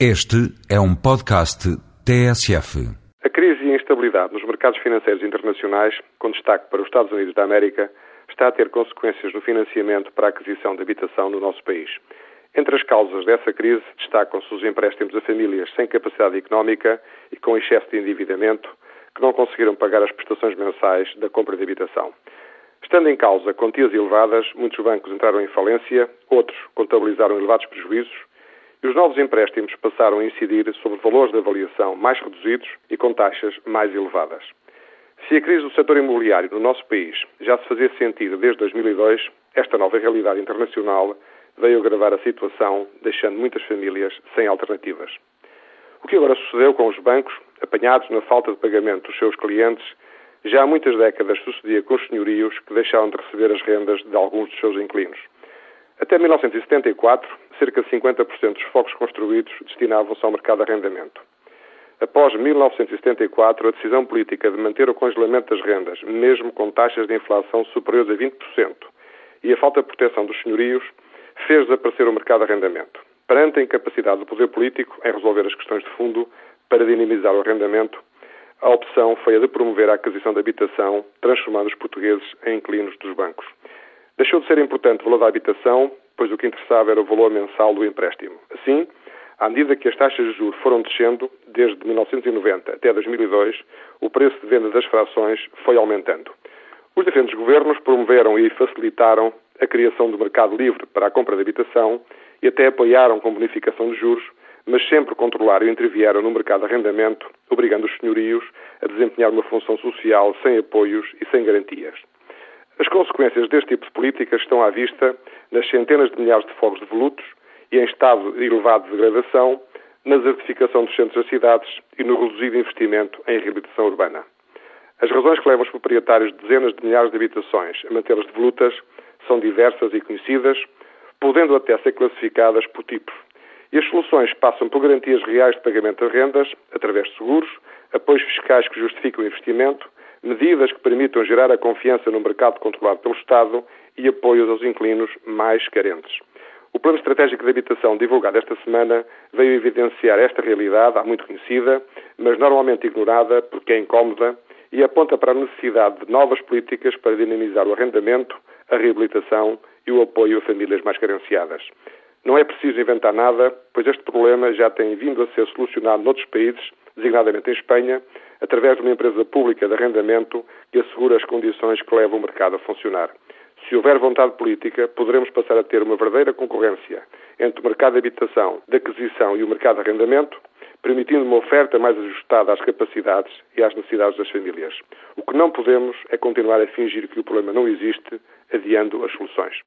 Este é um podcast TSF. A crise e a instabilidade nos mercados financeiros internacionais, com destaque para os Estados Unidos da América, está a ter consequências no financiamento para a aquisição de habitação no nosso país. Entre as causas dessa crise destacam-se os empréstimos a famílias sem capacidade económica e com excesso de endividamento, que não conseguiram pagar as prestações mensais da compra de habitação. Estando em causa quantias elevadas, muitos bancos entraram em falência, outros contabilizaram elevados prejuízos e os novos empréstimos passaram a incidir sobre valores de avaliação mais reduzidos e com taxas mais elevadas. Se a crise do setor imobiliário no nosso país já se fazia sentir desde 2002, esta nova realidade internacional veio agravar a situação, deixando muitas famílias sem alternativas. O que agora sucedeu com os bancos, apanhados na falta de pagamento dos seus clientes, já há muitas décadas sucedia com os senhorios que deixaram de receber as rendas de alguns dos seus inquilinos. Até 1974, cerca de 50% dos focos construídos destinavam-se ao mercado de arrendamento. Após 1974, a decisão política de manter o congelamento das rendas, mesmo com taxas de inflação superiores a 20%, e a falta de proteção dos senhorios, fez desaparecer o mercado de arrendamento. Perante a incapacidade do poder político em resolver as questões de fundo para dinamizar o arrendamento, a opção foi a de promover a aquisição de habitação, transformando os portugueses em inquilinos dos bancos. Deixou de ser importante o valor da habitação, pois o que interessava era o valor mensal do empréstimo. Assim, à medida que as taxas de juros foram descendo, desde 1990 até 2002, o preço de venda das frações foi aumentando. Os diferentes governos promoveram e facilitaram a criação do mercado livre para a compra de habitação e até apoiaram com bonificação de juros, mas sempre controlaram e intervieram no mercado de arrendamento, obrigando os senhorios a desempenhar uma função social sem apoios e sem garantias. As consequências deste tipo de políticas estão à vista nas centenas de milhares de fogos de volutos e em estado elevado de degradação, na desertificação dos centros das cidades e no reduzido investimento em reabilitação urbana. As razões que levam os proprietários de dezenas de milhares de habitações a mantê-las devolutas são diversas e conhecidas, podendo até ser classificadas por tipo. E as soluções passam por garantias reais de pagamento de rendas, através de seguros, apoios fiscais que justificam o investimento, medidas que permitam gerar a confiança no mercado controlado pelo Estado e apoios aos inquilinos mais carentes. O Plano Estratégico de Habitação, divulgado esta semana, veio evidenciar esta realidade, há muito conhecida, mas normalmente ignorada porque é incómoda, e aponta para a necessidade de novas políticas para dinamizar o arrendamento, a reabilitação e o apoio a famílias mais carenciadas. Não é preciso inventar nada, pois este problema já tem vindo a ser solucionado noutros países, designadamente em Espanha, através de uma empresa pública de arrendamento que assegura as condições que levam o mercado a funcionar. Se houver vontade política, poderemos passar a ter uma verdadeira concorrência entre o mercado de habitação, de aquisição e o mercado de arrendamento, permitindo uma oferta mais ajustada às capacidades e às necessidades das famílias. O que não podemos é continuar a fingir que o problema não existe, adiando as soluções.